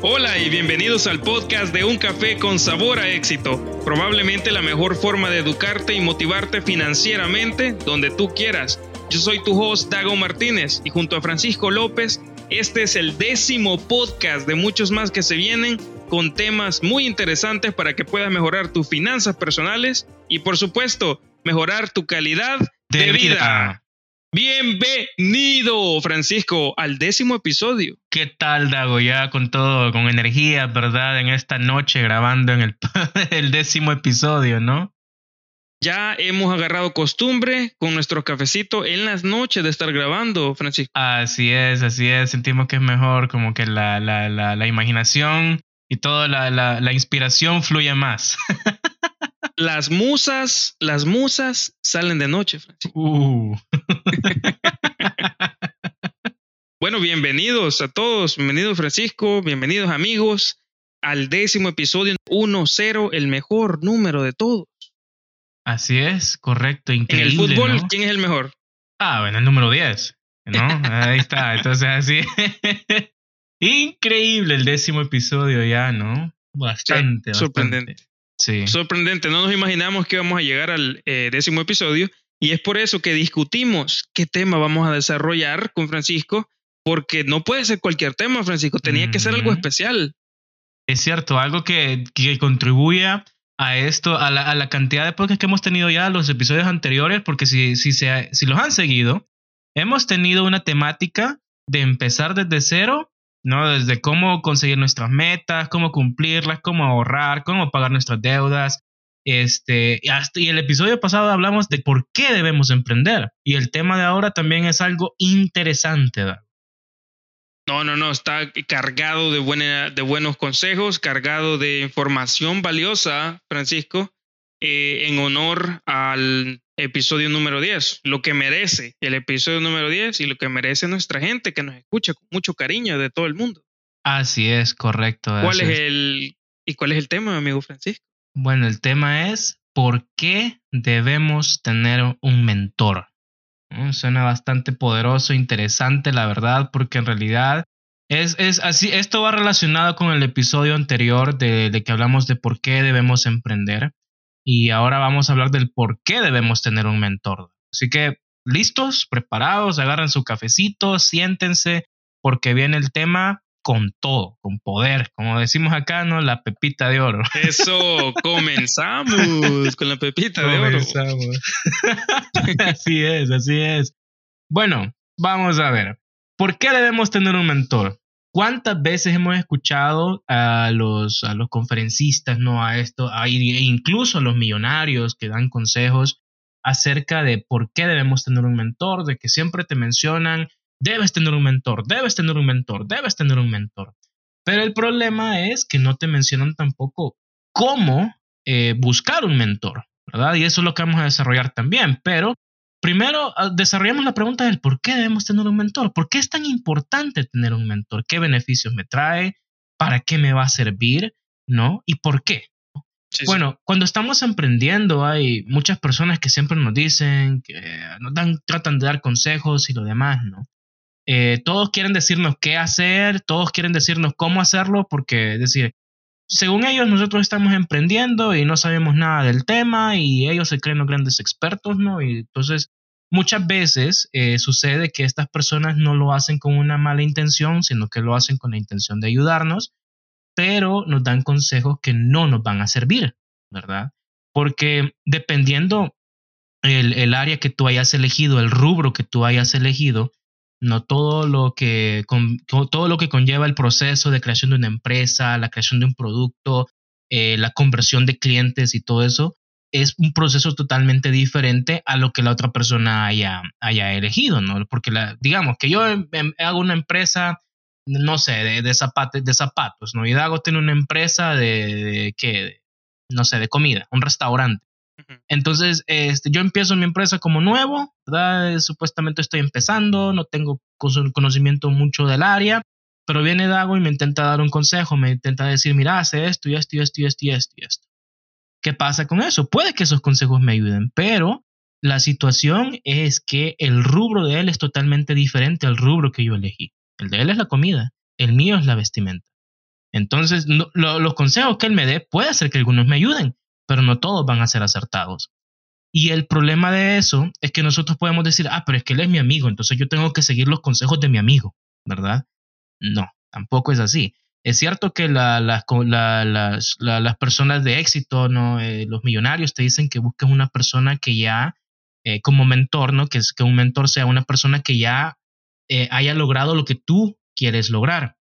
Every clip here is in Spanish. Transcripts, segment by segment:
Hola y bienvenidos al podcast de Un Café con Sabor a Éxito. Probablemente la mejor forma de educarte y motivarte financieramente donde tú quieras. Yo soy tu host Dago Martínez y junto a Francisco López, este es el décimo podcast de muchos más que se vienen con temas muy interesantes para que puedas mejorar tus finanzas personales y por supuesto mejorar tu calidad de, vida. Bienvenido, Francisco, al décimo episodio. ¿Qué tal, Dago? Ya con todo, con energía, ¿verdad? En esta noche grabando en el, el décimo episodio, ¿no? Ya hemos agarrado costumbre con nuestro cafecito en las noches de estar grabando, Francisco. Así es, así es. Sentimos que es mejor, como que la, la, la, la imaginación y toda la, la, inspiración fluye más. las musas, las musas salen de noche, Francisco. Uh. bueno, bienvenidos a todos, bienvenidos Francisco, bienvenidos amigos al décimo episodio 1-0, el mejor número de todos. Así es, correcto, increíble. En el fútbol, ¿no? ¿quién es el mejor? Ah, bueno, el número 10, ¿no? Ahí está, entonces así. increíble el décimo episodio ya, ¿no? Bastante, Sorprendente. bastante. Sí. Sorprendente, no nos imaginamos que íbamos a llegar al eh, décimo episodio y es por eso que discutimos qué tema vamos a desarrollar con Francisco, porque no puede ser cualquier tema, Francisco, tenía que ser algo especial. Es cierto, algo que, que contribuya a esto, a la, a la cantidad de podcasts que hemos tenido ya, los episodios anteriores, porque si, si, se, si los han seguido, hemos tenido una temática de empezar desde cero, ¿no? Desde cómo conseguir nuestras metas, cómo cumplirlas, cómo ahorrar, cómo pagar nuestras deudas. Este, y, el episodio pasado hablamos de por qué debemos emprender. Y el tema de ahora también es algo interesante, ¿verdad? No, no, no, está cargado de, buena, de buenos consejos, cargado de información valiosa, Francisco, eh, en honor al episodio número 10, lo que merece el episodio número 10 y lo que merece nuestra gente que nos escucha con mucho cariño de todo el mundo. Así es, correcto. ¿Cuál es el y cuál es el tema, amigo Francisco? Bueno, el tema es ¿por qué debemos tener un mentor? ¿No? Suena bastante poderoso, interesante, la verdad, porque en realidad es, es así. Esto va relacionado con el episodio anterior de, de que hablamos de por qué debemos emprender. Y ahora vamos a hablar del por qué debemos tener un mentor. Así que, listos, preparados, agarren su cafecito, siéntense, porque viene el tema con todo, con poder, como decimos acá, ¿no? La pepita de oro. Eso, comenzamos con la pepita de oro. Comenzamos. así es, así es. Bueno, vamos a ver. ¿Por qué debemos tener un mentor? ¿Cuántas veces hemos escuchado a los, a los conferencistas, no a esto, a, e incluso a los millonarios que dan consejos acerca de por qué debemos tener un mentor, de que siempre te mencionan, debes tener un mentor, debes tener un mentor, debes tener un mentor. Pero el problema es que no te mencionan tampoco cómo eh, buscar un mentor, ¿verdad? Y eso es lo que vamos a desarrollar también. Pero primero uh, desarrollamos la pregunta del por qué debemos tener un mentor. ¿Por qué es tan importante tener un mentor? ¿Qué beneficios me trae? ¿Para qué me va a servir? ¿No? ¿Y por qué? Sí, sí. Bueno, cuando estamos emprendiendo hay muchas personas que siempre nos dicen, que nos dan, tratan de dar consejos y lo demás, ¿no? Eh, todos quieren decirnos qué hacer, todos quieren decirnos cómo hacerlo, porque es decir, según ellos nosotros estamos emprendiendo y no sabemos nada del tema y ellos se creen los grandes expertos, ¿no? Y entonces muchas veces eh, sucede que estas personas no lo hacen con una mala intención, sino que lo hacen con la intención de ayudarnos, pero nos dan consejos que no nos van a servir, ¿verdad? Porque dependiendo el, el área que tú hayas elegido, el rubro que tú hayas elegido, no todo lo que con, todo lo que conlleva el proceso de creación de una empresa, la creación de un producto, eh, la conversión de clientes y todo eso es un proceso totalmente diferente a lo que la otra persona haya, haya elegido, ¿no? Porque la, digamos que yo em, em, hago una empresa, no sé, de, de, de zapatos, ¿no? Y Dago tiene una empresa de, de ¿qué? no sé, de comida, un restaurante. Entonces, este, yo empiezo mi empresa como nuevo, ¿verdad? Supuestamente estoy empezando, no tengo conocimiento mucho del área, pero viene Dago y me intenta dar un consejo, me intenta decir, mira, hace esto y esto y esto y esto y esto y esto. ¿Qué pasa con eso? Puede que esos consejos me ayuden, pero la situación es que el rubro de él es totalmente diferente al rubro que yo elegí. El de él es la comida, el mío es la vestimenta. Entonces, los consejos que él me dé puede ser que algunos me ayuden, pero no todos van a ser acertados. Y el problema de eso es que nosotros podemos decir, ah, pero es que él es mi amigo, entonces yo tengo que seguir los consejos de mi amigo, ¿verdad? No, tampoco es así. Es cierto que las, personas de éxito, ¿no? Eh, los millonarios te dicen que busques una persona que ya, eh, como mentor, ¿no? Que, es, que un mentor sea una persona que ya eh, haya logrado lo que tú quieres lograr.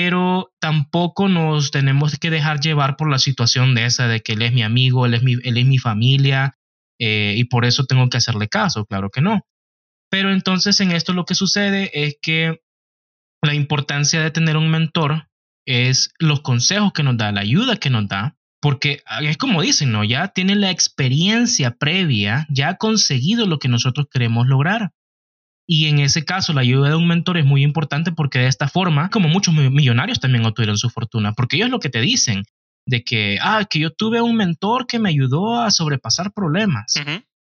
Pero tampoco nos tenemos que dejar llevar por la situación de esa, de que él es mi amigo, él es mi, él es mi familia, y por eso tengo que hacerle caso, claro que no. Pero entonces en esto lo que sucede es que la importancia de tener un mentor es los consejos que nos da, la ayuda que nos da, porque es como dicen, ¿no? Ya tiene la experiencia previa, ya ha conseguido lo que nosotros queremos lograr. Y en ese caso, la ayuda de un mentor es muy importante porque de esta forma, como muchos millonarios también obtuvieron su fortuna, porque ellos lo que te dicen, de que, ah, que yo tuve un mentor que me ayudó a sobrepasar problemas.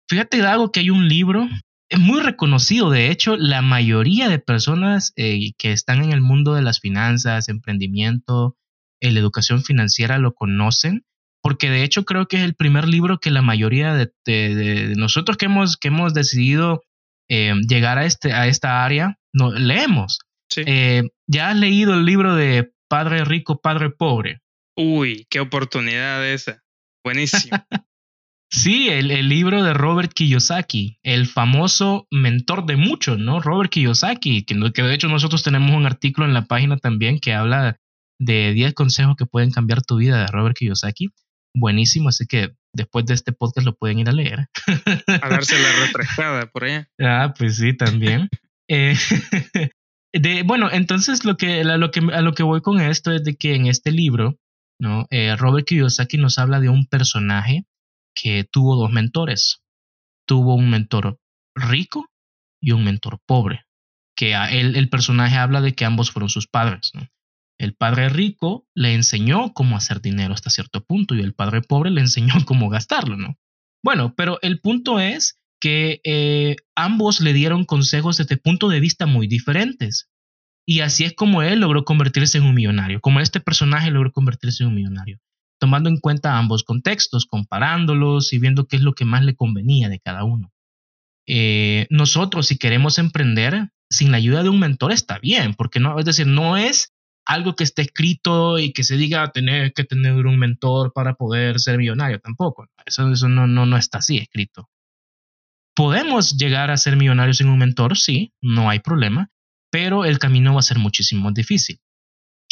Fíjate, Dago, que hay un libro es muy reconocido. De hecho, la mayoría de personas eh, que están en el mundo de las finanzas, emprendimiento, eh, la educación financiera lo conocen, porque de hecho creo que es el primer libro que la mayoría de, nosotros que hemos, que hemos decidido eh, llegar a, este, a esta área, no, leemos. ¿Ya has leído el libro de Padre Rico, Padre Pobre? Uy, qué oportunidad esa. Buenísimo. Sí, el, libro de Robert Kiyosaki, el famoso mentor de muchos, ¿no? Robert Kiyosaki, que, que de hecho nosotros tenemos un artículo en la página también que habla de 10 consejos que pueden cambiar tu vida de Robert Kiyosaki. Buenísimo, así que después de este podcast lo pueden ir a leer. A darse la refrescada por allá. Ah, pues sí, también. Eh, de, bueno, entonces lo que, lo que, a lo que voy con esto es de que en este libro, ¿no? Eh, Robert Kiyosaki nos habla de un personaje que tuvo dos mentores. Tuvo un mentor rico y un mentor pobre, que a él el personaje habla de que ambos fueron sus padres. El padre rico le enseñó cómo hacer dinero hasta cierto punto y el padre pobre le enseñó cómo gastarlo, ¿no? Bueno, pero el punto es que eh, ambos le dieron consejos desde puntos de vista muy diferentes. Y así es como él logró convertirse en un millonario, como este personaje logró convertirse en un millonario tomando en cuenta ambos contextos, comparándolos y viendo qué es lo que más le convenía de cada uno. Eh, nosotros, si queremos emprender, sin la ayuda de un mentor está bien, porque no, es decir, no es algo que esté escrito y que se diga tener que tener un mentor para poder ser millonario tampoco. Eso, eso no, no, no está así escrito. Podemos llegar a ser millonarios sin un mentor, sí, no hay problema, pero el camino va a ser muchísimo más difícil.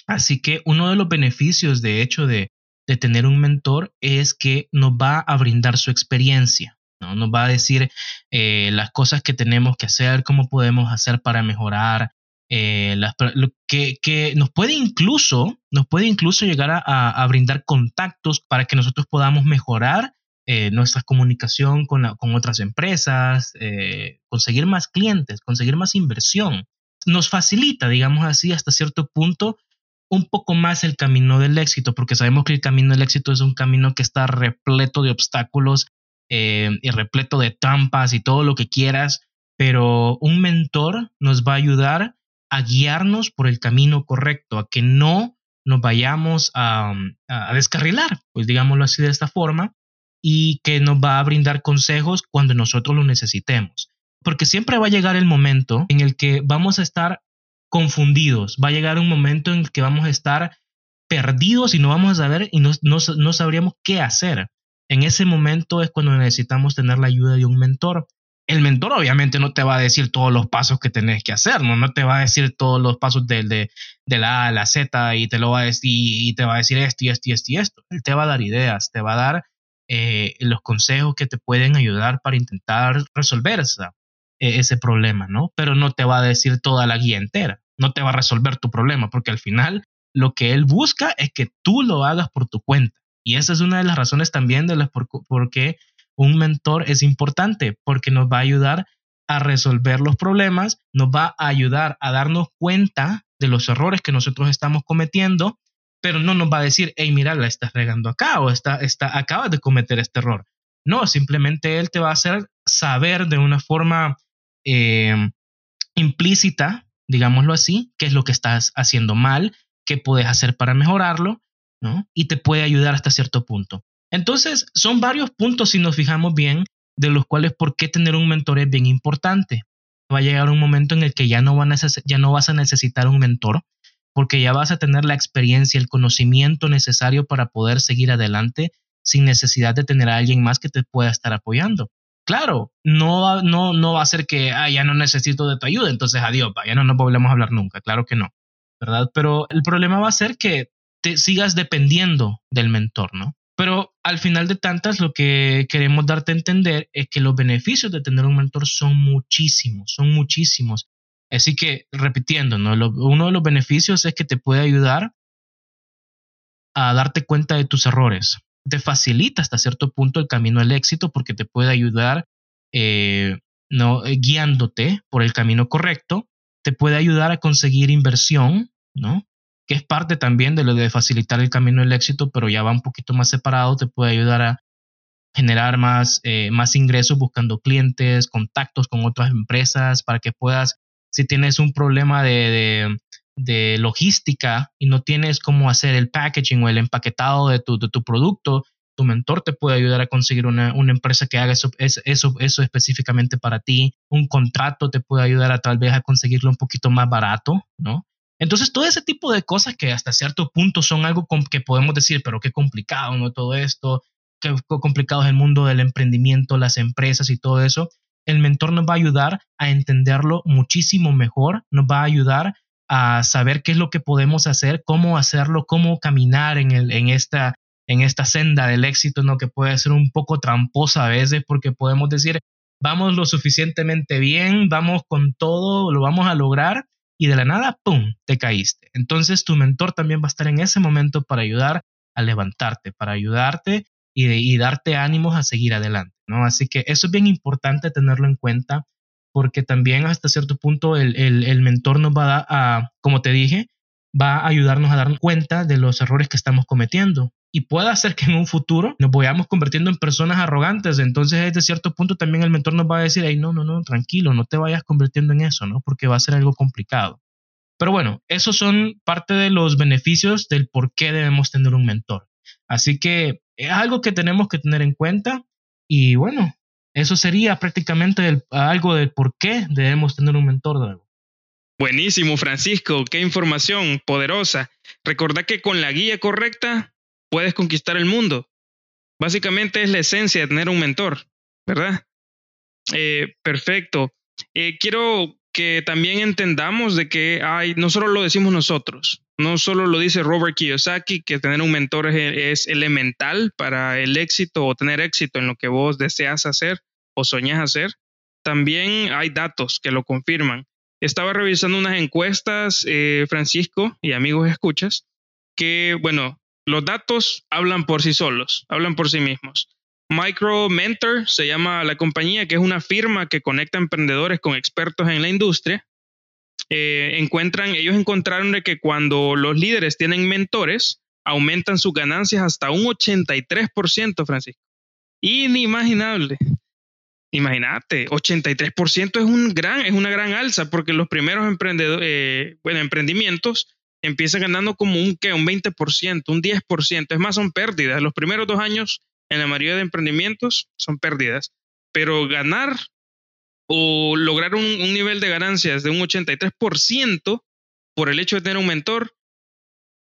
Así que uno de los beneficios, de hecho, de, de tener un mentor es que nos va a brindar su experiencia, ¿no? Nos va a decir eh, las cosas que tenemos que hacer, cómo podemos hacer para mejorar, eh, que, nos puede incluso, nos puede incluso llegar a, brindar contactos para que nosotros podamos mejorar eh, nuestra comunicación con, con otras empresas, conseguir más clientes, conseguir más inversión. Nos facilita, digamos así, hasta cierto punto un poco más el camino del éxito, porque sabemos que el camino del éxito es un camino que está repleto de obstáculos eh, y repleto de trampas y todo lo que quieras, pero un mentor nos va a ayudar a guiarnos por el camino correcto, a que no nos vayamos a, descarrilar, pues digámoslo así de esta forma, y que nos va a brindar consejos cuando nosotros lo necesitemos. Porque siempre va a llegar el momento en el que vamos a estar confundidos. Va a llegar un momento en el que vamos a estar perdidos y no vamos a saber y no, no, sabríamos qué hacer. En ese momento es cuando necesitamos tener la ayuda de un mentor. El mentor obviamente no te va a decir todos los pasos que tenés que hacer, no, no te va a decir todos los pasos de, la A a la Z y te lo va a decir y te va a decir esto y esto y esto y esto. Él te va a dar ideas, te va a dar eh, los consejos que te pueden ayudar para intentar resolver e, ese problema, ¿no? Pero no te va a decir toda la guía entera, no te va a resolver tu problema, porque al final lo que él busca es que tú lo hagas por tu cuenta. Y esa es una de las razones también de las por, qué un mentor es importante, porque nos va a ayudar a resolver los problemas, nos va a ayudar a darnos cuenta de los errores que nosotros estamos cometiendo, pero no nos va a decir, hey, mira, la estás regando acá o está, está, acabas de cometer este error. No, simplemente él te va a hacer saber de una forma eh, implícita, digámoslo así, qué es lo que estás haciendo mal qué puedes hacer para mejorarlo, ¿no? Y te puede ayudar hasta cierto punto. Entonces, son varios puntos, si nos fijamos bien, de los cuales por qué tener un mentor es bien importante. Va a llegar un momento en el que ya no, ya no vas a necesitar un mentor, porque ya vas a tener la experiencia, el conocimiento necesario para poder seguir adelante sin necesidad de tener a alguien más que te pueda estar apoyando. Claro, no, no, no va a ser que ah, ya no necesito de tu ayuda, entonces adiós, ya no nos volvemos a hablar nunca, claro que no, ¿verdad? Pero el problema va a ser que te sigas dependiendo del mentor, ¿no? Pero al final de tantas, lo que queremos darte a entender es que los beneficios de tener un mentor son muchísimos, son muchísimos. Así que, repitiendo, ¿no? uno de los beneficios es que te puede ayudar a darte cuenta de tus errores. Te facilita hasta cierto punto el camino al éxito porque te puede ayudar eh, ¿no? guiándote por el camino correcto. Te puede ayudar a conseguir inversión, ¿no? Que es parte también de lo de facilitar el camino del éxito, pero ya va un poquito más separado, te puede ayudar a generar más, eh, más ingresos buscando clientes, contactos con otras empresas, para que puedas, si tienes un problema de, de, logística y no tienes cómo hacer el packaging o el empaquetado de tu, de tu producto, tu mentor te puede ayudar a conseguir una, una empresa que haga eso, eso, eso específicamente para ti. Un contrato te puede ayudar a tal vez a conseguirlo un poquito más barato, ¿no? Entonces, todo ese tipo de cosas que hasta cierto punto son algo que podemos decir, pero qué complicado, ¿no? Todo esto, qué complicado es el mundo del emprendimiento, las empresas y todo eso. El mentor nos va a ayudar a entenderlo muchísimo mejor, nos va a ayudar a saber qué es lo que podemos hacer, cómo hacerlo, cómo caminar en, esta, en esta senda del éxito, ¿no? Que puede ser un poco tramposa a veces porque podemos decir, vamos lo suficientemente bien, vamos con todo, lo vamos a lograr, y de la nada, ¡pum!, te caíste. Entonces tu mentor también va a estar en ese momento para ayudar a levantarte, para ayudarte y, darte ánimos a seguir adelante, ¿no? Así que eso es bien importante tenerlo en cuenta porque también hasta cierto punto el, el mentor nos va a, a, como te dije, va a ayudarnos a darnos cuenta de los errores que estamos cometiendo y puede hacer que en un futuro nos vayamos convirtiendo en personas arrogantes. Entonces, desde cierto punto también el mentor nos va a decir, hey, no, no, no, tranquilo, no te vayas convirtiendo en eso, ¿no? Porque va a ser algo complicado. Pero bueno, esos son parte de los beneficios del por qué debemos tener un mentor. Así que es algo que tenemos que tener en cuenta y bueno, eso sería prácticamente algo del por qué debemos tener un mentor. Buenísimo, Francisco, qué información poderosa. Recordá que con la guía correcta puedes conquistar el mundo. Básicamente es la esencia de tener un mentor, ¿verdad? Eh, perfecto. Eh, quiero que también entendamos de que hay, no solo lo decimos nosotros, no solo lo dice Robert Kiyosaki, que tener un mentor es, elemental para el éxito o tener éxito en lo que vos deseas hacer o soñás hacer. También hay datos que lo confirman. Estaba revisando unas encuestas, eh, Francisco y amigos escuchas, que, bueno, los datos hablan por sí solos, hablan por sí mismos. Micro Mentor se llama la compañía, que es una firma que conecta emprendedores con expertos en la industria. Eh, encuentran, ellos encontraron de que cuando los líderes tienen mentores, aumentan sus ganancias hasta un 83%, Francisco. Inimaginable. Imagínate, 83% es, un gran, es una gran alza porque los primeros emprendedores, eh, bueno, emprendimientos empiezan ganando como un, ¿qué? un 20%, un 10%. Es más, son pérdidas. Los primeros dos años en la mayoría de emprendimientos son pérdidas. Pero ganar o lograr un, nivel de ganancias de un 83% por el hecho de tener un mentor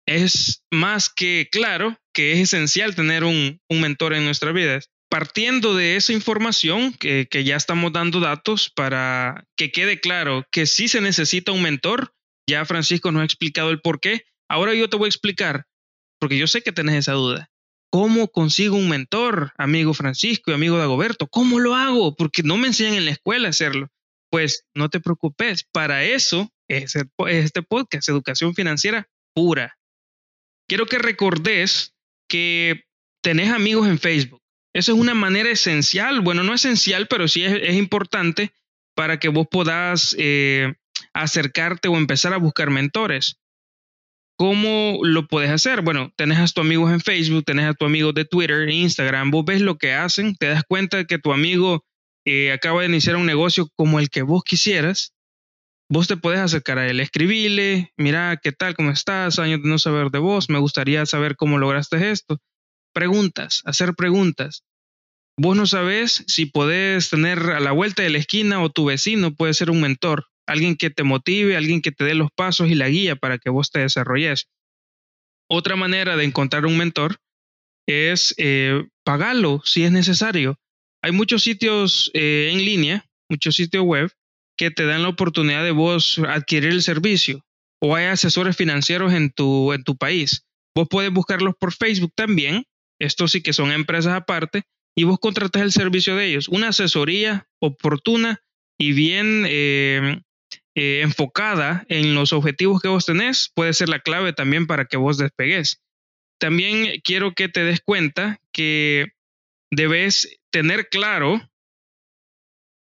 es más que claro que es esencial tener un, mentor en nuestras vidas. Partiendo de esa información, que, que ya estamos dando datos para que quede claro que sí se necesita un mentor, ya Francisco nos ha explicado el por qué. Ahora yo te voy a explicar, porque yo sé que tenés esa duda. ¿Cómo consigo un mentor, amigo Francisco y amigo Dagoberto? ¿Cómo lo hago? Porque no me enseñan en la escuela a hacerlo. Pues no te preocupes, para eso es este podcast, Educación Financiera Pura. Quiero que recordes que tenés amigos en Facebook. Eso es una manera esencial, bueno, no esencial, pero sí es, importante para que vos puedas eh, acercarte o empezar a buscar mentores. ¿Cómo lo puedes hacer? Bueno, tenés a tus amigos en Facebook, tenés a tus amigos de Twitter, Instagram, vos ves lo que hacen, te das cuenta de que tu amigo eh, acaba de iniciar un negocio como el que vos quisieras vos te puedes acercar a él, escribirle, mira, ¿qué tal? ¿Cómo estás? Años de no saber de vos, me gustaría saber cómo lograste esto. Preguntas, hacer preguntas. Vos no sabes si podés tener a la vuelta de la esquina o tu vecino puede ser un mentor, alguien que te motive, alguien que te dé los pasos y la guía para que vos te desarrolles. Otra manera de encontrar un mentor es eh, pagarlo si es necesario. Hay muchos sitios eh, en línea, muchos sitios web que te dan la oportunidad de vos adquirir el servicio o hay asesores financieros en tu, en tu país. Vos puedes buscarlos por Facebook también. Estos sí que son empresas aparte y vos contratas el servicio de ellos. Una asesoría oportuna y bien eh, eh, enfocada en los objetivos que vos tenés puede ser la clave también para que vos despegues. También quiero que te des cuenta que debes tener claro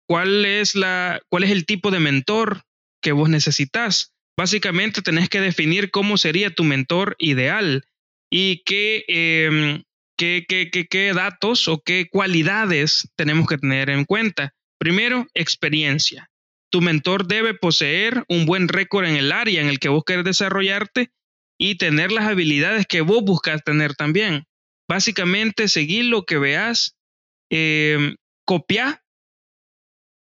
cuál es, la, cuál es el tipo de mentor que vos necesitas. Básicamente tenés que definir cómo sería tu mentor ideal y qué, em, qué, qué, qué datos o qué cualidades tenemos que tener en cuenta. Primero, experiencia. Tu mentor debe poseer un buen récord en el área en el que vos querés desarrollarte y tener las habilidades que vos buscas tener también. Básicamente, seguir lo que veas, eh, copiar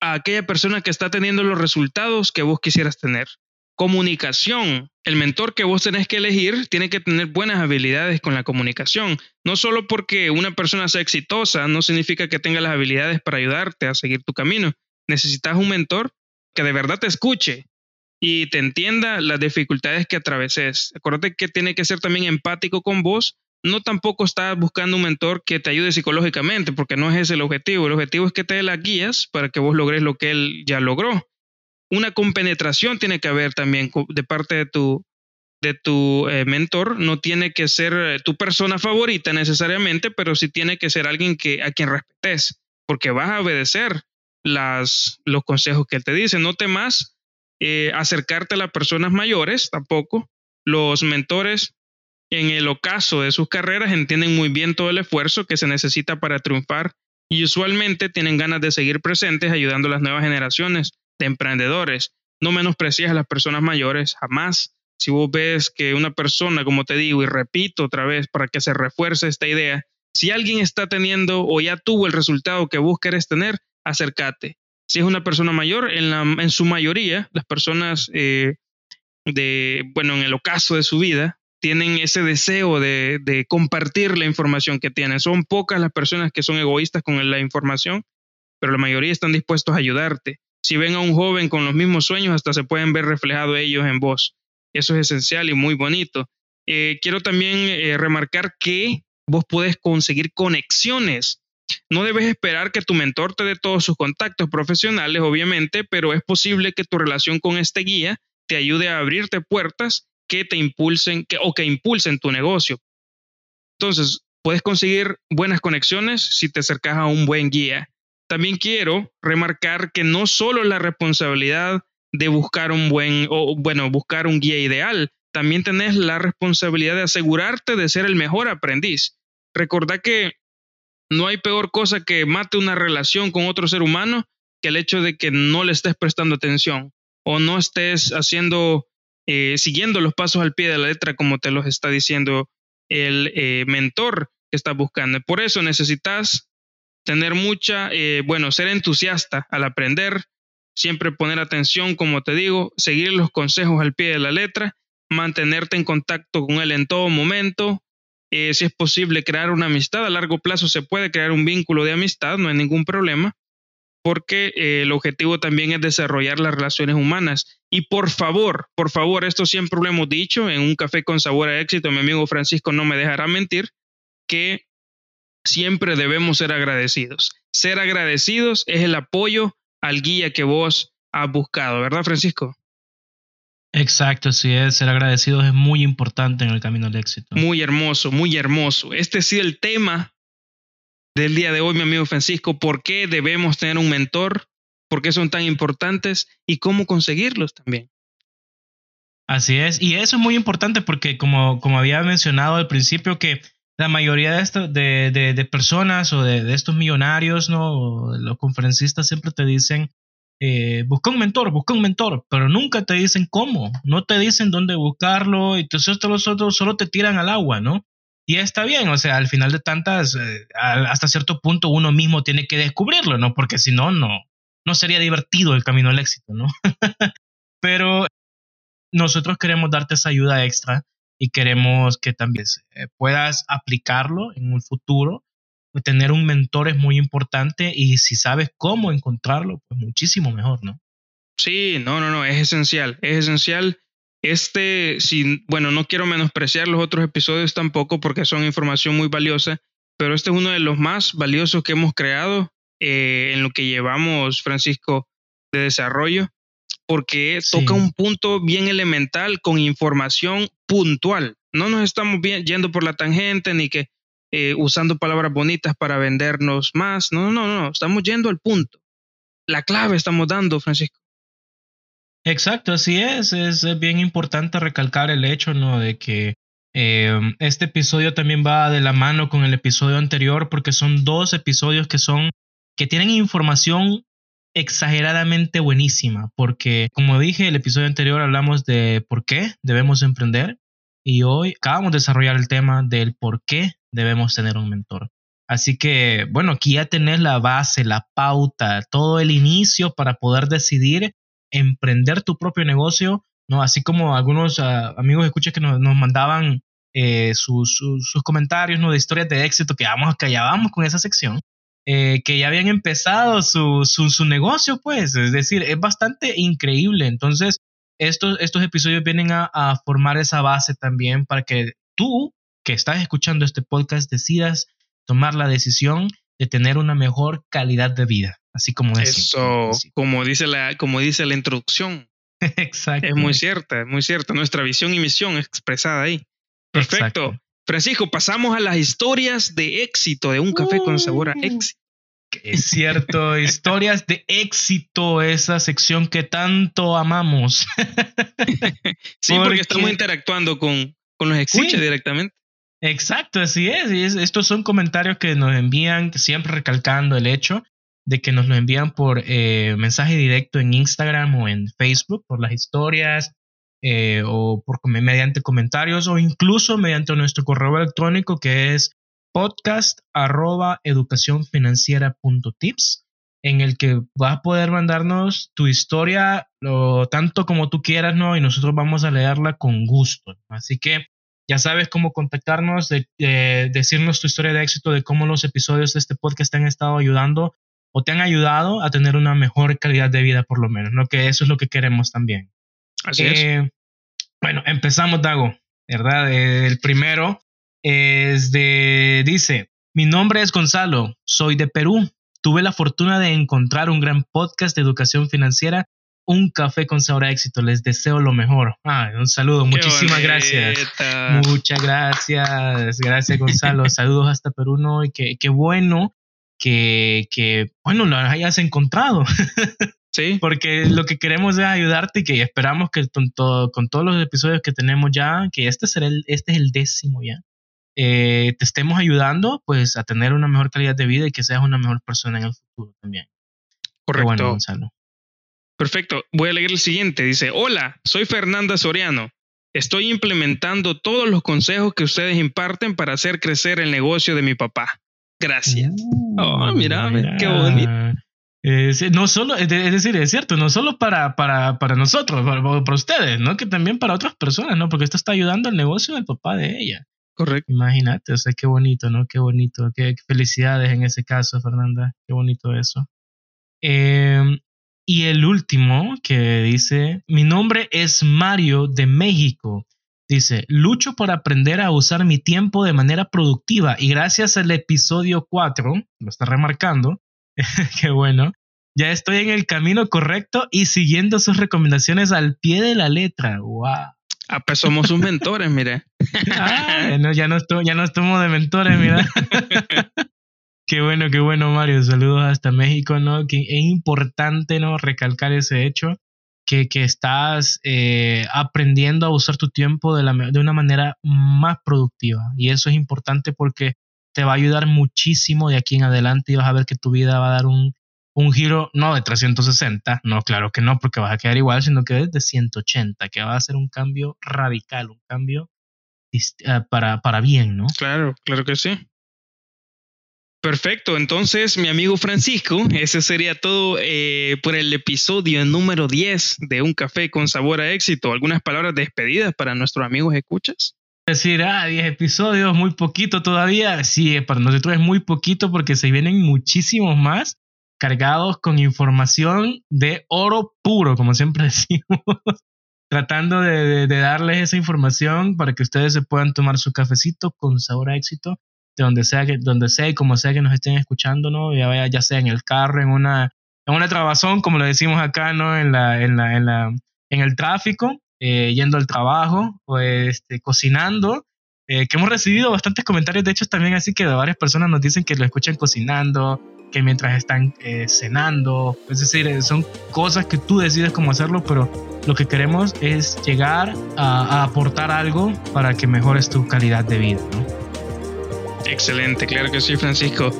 a aquella persona que está teniendo los resultados que vos quisieras tener. Comunicación. El mentor que vos tenés que elegir tiene que tener buenas habilidades con la comunicación. No solo porque una persona sea exitosa, no significa que tenga las habilidades para ayudarte a seguir tu camino. Necesitas un mentor que de verdad te escuche y te entienda las dificultades que atraveses. Acuérdate que tiene que ser también empático con vos no tampoco estás buscando un mentor que te ayude psicológicamente, porque no es ese el objetivo. El objetivo es que te dé las guías para que vos logres lo que él ya logró. Una compenetración tiene que haber también de parte de tu, de tu eh, mentor. No tiene que ser eh, tu persona favorita necesariamente, pero sí tiene que ser alguien que, a quien respetes, porque vas a obedecer los consejos que él te dice. No temas eh, acercarte a las personas mayores tampoco. Los mentores en el ocaso de sus carreras entienden muy bien todo el esfuerzo que se necesita para triunfar y usualmente tienen ganas de seguir presentes ayudando a las nuevas generaciones de emprendedores. No menosprecies a las personas mayores, jamás. Si vos ves que una persona, como te digo, y repito otra vez para que se refuerce esta idea, si alguien está teniendo o ya tuvo el resultado que vos querés tener, acércate. Si es una persona mayor, en, la, en su mayoría, las personas eh, de, bueno, en el ocaso de su vida, tienen ese deseo de, compartir la información que tienen. Son pocas las personas que son egoístas con la información, pero la mayoría están dispuestos a ayudarte. Si ven a un joven con los mismos sueños, hasta se pueden ver reflejados ellos en vos. Eso es esencial y muy bonito. Eh, quiero también eh, remarcar que vos puedes conseguir conexiones. No debes esperar que tu mentor te dé todos sus contactos profesionales, obviamente, pero es posible que tu relación con este guía te ayude a abrirte puertas que te impulsen o que impulsen tu negocio. Entonces, puedes conseguir buenas conexiones si te acercas a un buen guía. También quiero remarcar que no solo la responsabilidad de buscar un buen, o bueno, buscar un guía ideal, también tenés la responsabilidad de asegurarte de ser el mejor aprendiz. Recordá que no hay peor cosa que mate una relación con otro ser humano que el hecho de que no le estés prestando atención o no estés haciendo eh, siguiendo los pasos al pie de la letra como te los está diciendo el eh, mentor que estás buscando. Por eso necesitas tener mucha, eh, bueno, ser entusiasta al aprender, siempre poner atención, como te digo, seguir los consejos al pie de la letra, mantenerte en contacto con él en todo momento. Si es posible crear una amistad, a largo plazo se puede crear un vínculo de amistad, no hay ningún problema porque eh, el objetivo también es desarrollar las relaciones humanas. Y por favor, por favor, esto siempre lo hemos dicho en un café con sabor a éxito, mi amigo Francisco no me dejará mentir, que siempre debemos ser agradecidos. Ser agradecidos es el apoyo al guía que vos has buscado, ¿verdad, Francisco? Exacto, así es. Ser agradecidos es muy importante en el camino al éxito. Muy hermoso, muy hermoso. Este ha sido el tema del día de hoy, mi amigo Francisco, por qué debemos tener un mentor, por qué son tan importantes y cómo conseguirlos también. Así es, y eso es muy importante porque como, como había mencionado al principio, que la mayoría de, esto, de, personas o de, estos millonarios, ¿no? los conferencistas siempre te dicen eh, busca un mentor, busca un mentor, pero nunca te dicen cómo, no te dicen dónde buscarlo, y entonces los otros solo te tiran al agua, ¿no? Y está bien, o sea, al final de tantas, eh, hasta cierto punto uno mismo tiene que descubrirlo, ¿no? Porque si no, no, no sería divertido el camino al éxito, ¿no? pero nosotros queremos darte esa ayuda extra y queremos que también eh, puedas aplicarlo en un futuro. Tener un mentor es muy importante y si sabes cómo encontrarlo, pues muchísimo mejor, ¿no? Sí, no, no, no, es esencial, es esencial. Este, si, bueno, no quiero menospreciar los otros episodios tampoco porque son información muy valiosa, pero este es uno de los más valiosos que hemos creado eh, en lo que llevamos, Francisco, de desarrollo porque toca un punto bien elemental con información puntual. No nos estamos yendo por la tangente ni que eh, usando palabras bonitas para vendernos más. No, no, no, estamos yendo al punto. La clave estamos dando, Francisco. Exacto, así es. Es bien importante recalcar el hecho, ¿no? De que em, este episodio también va de la mano con el episodio anterior porque son dos episodios que son que tienen información exageradamente buenísima, porque como dije, el episodio anterior hablamos de por qué debemos emprender y hoy acabamos de desarrollar el tema del por qué debemos tener un mentor. Así que, bueno, aquí ya tenés la base, la pauta, todo el inicio para poder decidir emprender tu propio negocio, ¿no? Así como algunos uh, amigos escuché que nos, mandaban eh, sus, sus, comentarios, ¿no? De historias de éxito que, vamos, que ya vamos con esa sección. Eh, que ya habían empezado su, su, negocio, pues, es decir, es bastante increíble. Entonces, estos, estos episodios vienen a, formar esa base también para que tú, que estás escuchando este podcast, decidas tomar la decisión de tener una mejor calidad de vida, así como es. Eso, como dice la, como dice la introducción. Exacto. Es muy cierta, es muy cierta. Nuestra visión y misión expresada ahí. Perfecto. Francisco, pasamos a las historias de éxito de un café con sabor a uh. éxito. Es cierto, historias de éxito, esa sección que tanto amamos. sí, porque, estamos interactuando con, con los escuchas directamente. Exacto, así es. Estos son comentarios que nos envían, siempre recalcando el hecho de que nos lo envían por eh, mensaje directo en Instagram o en Facebook, por las historias, eh, o por, mediante comentarios o incluso mediante nuestro correo electrónico que es podcast en el que vas a poder mandarnos tu historia lo tanto como tú quieras, ¿no? Y nosotros vamos a leerla con gusto. Así que ya sabes cómo contactarnos, de, decirnos tu historia de éxito, de cómo los episodios de este podcast te han estado ayudando o te han ayudado a tener una mejor calidad de vida por lo menos, ¿no? Que eso es lo que queremos también. Así es. Eh, bueno, empezamos, Dago, ¿verdad? El primero es de, dice, mi nombre es Gonzalo, soy de Perú. Tuve la fortuna de encontrar un gran podcast de educación financiera, un café con sabor a éxito. Les deseo lo mejor. Ah, un saludo, muchísimas gracias. Muchas gracias, gracias Gonzalo. Saludos hasta Perú, ¿no? Y qué, qué bueno que, que, bueno, lo hayas encontrado. Sí. Porque lo que queremos es ayudarte y que esperamos que con, con todos los episodios que tenemos ya, que este, será el, este es el décimo ya, eh, te estemos ayudando pues a tener una mejor calidad de vida y que seas una mejor persona en el futuro también. Correcto. Bueno, Gonzalo. Perfecto. Voy a leer el siguiente. Dice, hola, soy Fernanda Soriano. Estoy implementando todos los consejos que ustedes imparten para hacer crecer el negocio de mi papá. Gracias. Uh, oh, mira, qué bonito. Eh, no solo, es decir, es cierto, no solo para, para, para nosotros, para, para, ustedes, ¿no? Que también para otras personas, ¿no? Porque esto está ayudando al negocio del papá de ella. Correcto. Imagínate, o sea, qué bonito, ¿no? Qué bonito, qué, felicidades en ese caso, Fernanda. Qué bonito eso. Em, y el último que dice, mi nombre es Mario de México. Dice, lucho por aprender a usar mi tiempo de manera productiva y gracias al episodio 4, lo está remarcando, Qué bueno. Ya estoy en el camino correcto y siguiendo sus recomendaciones al pie de la letra. ¡Wow! Ah, pues somos sus mentores, mire. ah, ya no estoy, ya no estamos de mentores, mira. qué bueno, qué bueno, Mario. Saludos hasta México, ¿no? Que es importante, ¿no? Recalcar ese hecho. Que, que estás eh, aprendiendo a usar tu tiempo de, la, de una manera más productiva. Y eso es importante porque te va a ayudar muchísimo de aquí en adelante y vas a ver que tu vida va a dar un un giro no de 360, no, claro que no, porque vas a quedar igual, sino que de 180, que va a ser un cambio radical, un cambio eh, para, para bien, ¿no? Claro, claro que sí. Perfecto, entonces mi amigo Francisco, ese sería todo eh, por el episodio número 10 de Un Café con Sabor a Éxito. ¿Algunas palabras de despedida para nuestros amigos escuchas? Decir, ah, 10 episodios, muy poquito todavía. Sí, para nosotros es muy poquito porque se vienen muchísimos más cargados con información de oro puro, como siempre decimos. Tratando de darles esa información para que ustedes se puedan tomar su cafecito con sabor a éxito de donde sea que, donde sea y como sea que nos estén escuchando, ¿no? Ya, ya sea en el carro, en una, en una trabazón, como lo decimos acá, ¿no? En la, en la, en la, en el tráfico, eh, yendo al trabajo, o este, cocinando, eh, que hemos recibido bastantes comentarios, de hecho, también así que varias personas nos dicen que lo escuchan cocinando, que mientras están eh, cenando, es decir, son cosas que tú decides cómo hacerlo, pero lo que queremos es llegar a, a aportar algo para que mejores tu calidad de vida, ¿no? Excelente, claro que sí, Francisco.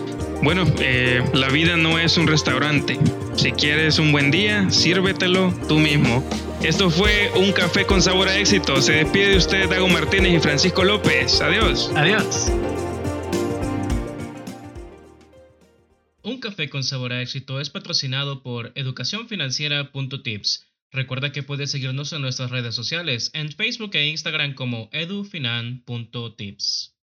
Bueno, eh, la vida no es un restaurante. Si quieres un buen día, sírvetelo tú mismo. Esto fue Un Café con Sabor a Éxito. Se despide de ustedes Dago Martínez y Francisco López. Adiós. Adiós. Un Café con Sabor a Éxito es patrocinado por educacionfinanciera.tips. Recuerda que puedes seguirnos en nuestras redes sociales, en Facebook e Instagram como edufinan.tips.